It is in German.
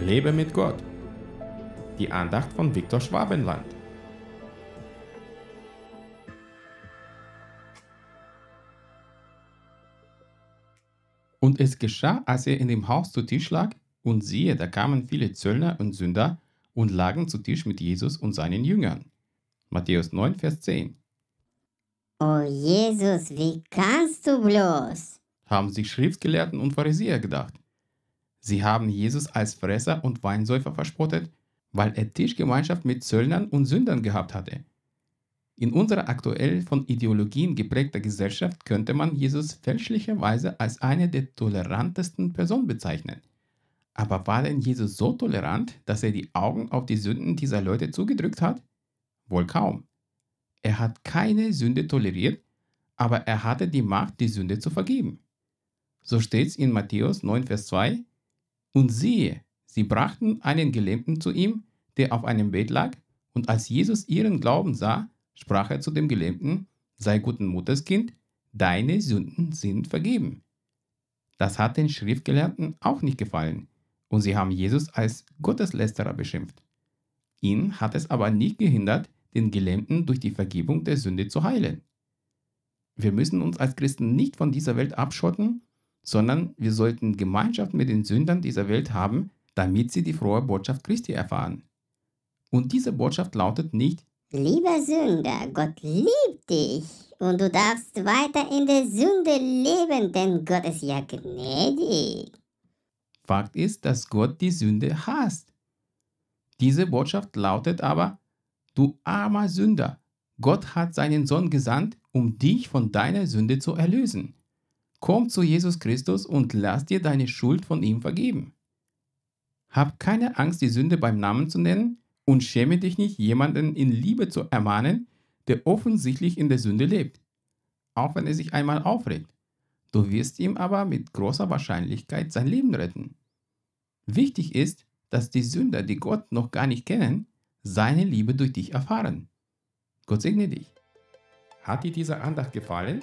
Lebe mit Gott. Die Andacht von Viktor Schwabenland. Und es geschah, als er in dem Haus zu Tisch lag, und siehe, da kamen viele Zöllner und Sünder und lagen zu Tisch mit Jesus und seinen Jüngern. Matthäus 9, Vers 10. Oh Jesus, wie kannst du bloß? haben sich Schriftgelehrten und Pharisäer gedacht. Sie haben Jesus als Fresser und Weinsäufer verspottet, weil er Tischgemeinschaft mit Zöllnern und Sündern gehabt hatte. In unserer aktuell von Ideologien geprägter Gesellschaft könnte man Jesus fälschlicherweise als eine der tolerantesten Personen bezeichnen. Aber war denn Jesus so tolerant, dass er die Augen auf die Sünden dieser Leute zugedrückt hat? Wohl kaum. Er hat keine Sünde toleriert, aber er hatte die Macht, die Sünde zu vergeben. So steht es in Matthäus 9, Vers 2. Und siehe, sie brachten einen Gelähmten zu ihm, der auf einem Bett lag, und als Jesus ihren Glauben sah, sprach er zu dem Gelähmten, sei guten Mutters Kind, deine Sünden sind vergeben. Das hat den Schriftgelehrten auch nicht gefallen, und sie haben Jesus als Gotteslästerer beschimpft. Ihn hat es aber nicht gehindert, den Gelähmten durch die Vergebung der Sünde zu heilen. Wir müssen uns als Christen nicht von dieser Welt abschotten, sondern wir sollten Gemeinschaft mit den Sündern dieser Welt haben, damit sie die frohe Botschaft Christi erfahren. Und diese Botschaft lautet nicht, Lieber Sünder, Gott liebt dich und du darfst weiter in der Sünde leben, denn Gott ist ja gnädig. Fakt ist, dass Gott die Sünde hasst. Diese Botschaft lautet aber, du armer Sünder, Gott hat seinen Sohn gesandt, um dich von deiner Sünde zu erlösen. Komm zu Jesus Christus und lass dir deine Schuld von ihm vergeben. Hab keine Angst, die Sünde beim Namen zu nennen und schäme dich nicht, jemanden in Liebe zu ermahnen, der offensichtlich in der Sünde lebt. Auch wenn er sich einmal aufregt. Du wirst ihm aber mit großer Wahrscheinlichkeit sein Leben retten. Wichtig ist, dass die Sünder, die Gott noch gar nicht kennen, seine Liebe durch dich erfahren. Gott segne dich. Hat dir diese Andacht gefallen?